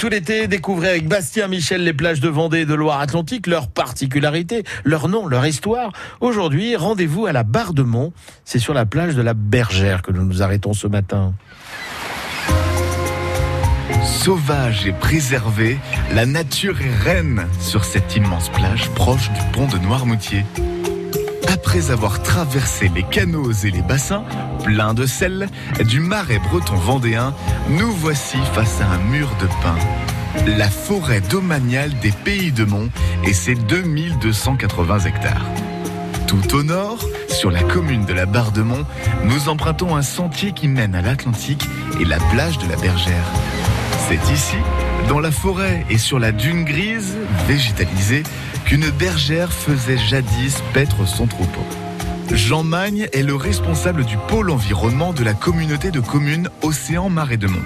tout l'été, découvrez avec Bastien Michel les plages de Vendée et de Loire-Atlantique, leurs particularités, leur nom, leur histoire. Aujourd'hui, rendez-vous à la Barre de Mont. C'est sur la plage de la Bergère que nous nous arrêtons ce matin. Sauvage et préservée, la nature est reine sur cette immense plage proche du pont de Noirmoutier. Après avoir traversé les canaux et les bassins, pleins de sel, du marais breton vendéen, nous voici face à un mur de pins. La forêt domaniale des Pays de Mont et ses 2280 hectares. Tout au nord, sur la commune de la Barre de Mont, nous empruntons un sentier qui mène à l'Atlantique et la plage de la Bergère. C'est ici, dans la forêt et sur la dune grise, végétalisée, qu'une bergère faisait jadis paître son troupeau. Jean Magne est le responsable du pôle environnement de la communauté de communes Océan Marais de Mont.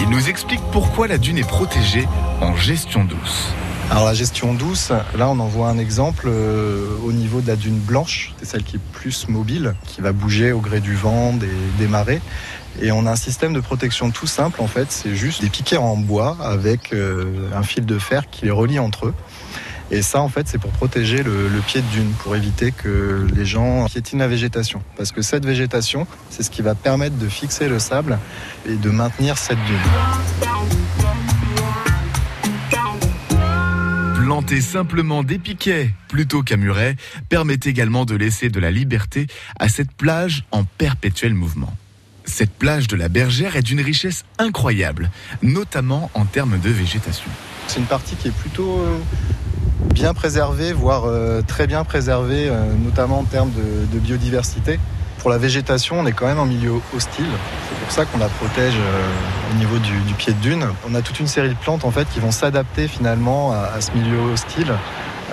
Il nous explique pourquoi la dune est protégée en gestion douce. Alors la gestion douce, là on en voit un exemple euh, au niveau de la dune blanche, c'est celle qui est plus mobile, qui va bouger au gré du vent, des, marées. Et on a un système de protection tout simple en fait, c'est juste des piquets en bois avec euh, un fil de fer qui les relie entre eux. Et ça, en fait, c'est pour protéger le, le, pied de dune, pour éviter que les gens piétinent la végétation. Parce que cette végétation, c'est ce qui va permettre de fixer le sable et de maintenir cette dune. Planter simplement des piquets plutôt qu'un muret permet également de laisser de la liberté à cette plage en perpétuel mouvement. Cette plage de la Bergère est d'une richesse incroyable, notamment en termes de végétation. C'est une partie qui est plutôt euh, bien préservée, voire euh, très bien préservée, euh, notamment en termes de, biodiversité. Pour la végétation, on est quand même en milieu hostile. C'est pour ça qu'on la protège au niveau du, pied de dune. On a toute une série de plantes en fait qui vont s'adapter finalement à, ce milieu hostile.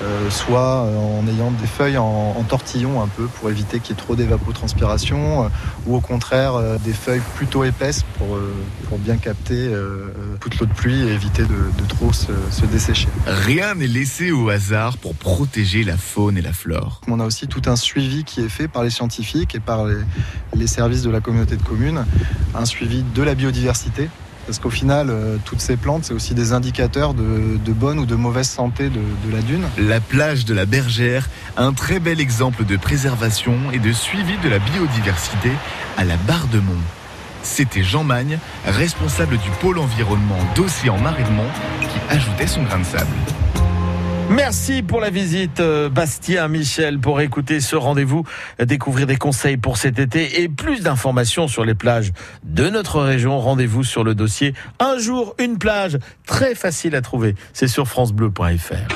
Euh, soit en ayant des feuilles en, en tortillon un peu pour éviter qu'il y ait trop d'évapotranspiration, euh, ou au contraire euh, des feuilles plutôt épaisses pour, euh, pour bien capter euh, toute l'eau de pluie et éviter de, de trop se, se, dessécher. Rien n'est laissé au hasard pour protéger la faune et la flore. On a aussi tout un suivi qui est fait par les scientifiques et par les, les services de la communauté de communes, un suivi de la biodiversité parce qu'au final, euh, toutes ces plantes, c'est aussi des indicateurs de, bonne ou de mauvaise santé de, de, la dune. La plage de la Bergère, un très bel exemple de préservation et de suivi de la biodiversité à la Barre de Mont. C'était Jean Magne, responsable du pôle environnement d'Océan Marais de Mont, qui ajoutait son grain de sable. Merci pour la visite, euh, Bastien Michel, pour écouter ce rendez-vous, découvrir des conseils pour cet été et plus d'informations sur les plages de notre région. Rendez-vous sur le dossier Un jour, une plage, très facile à trouver. C'est sur francebleu.fr.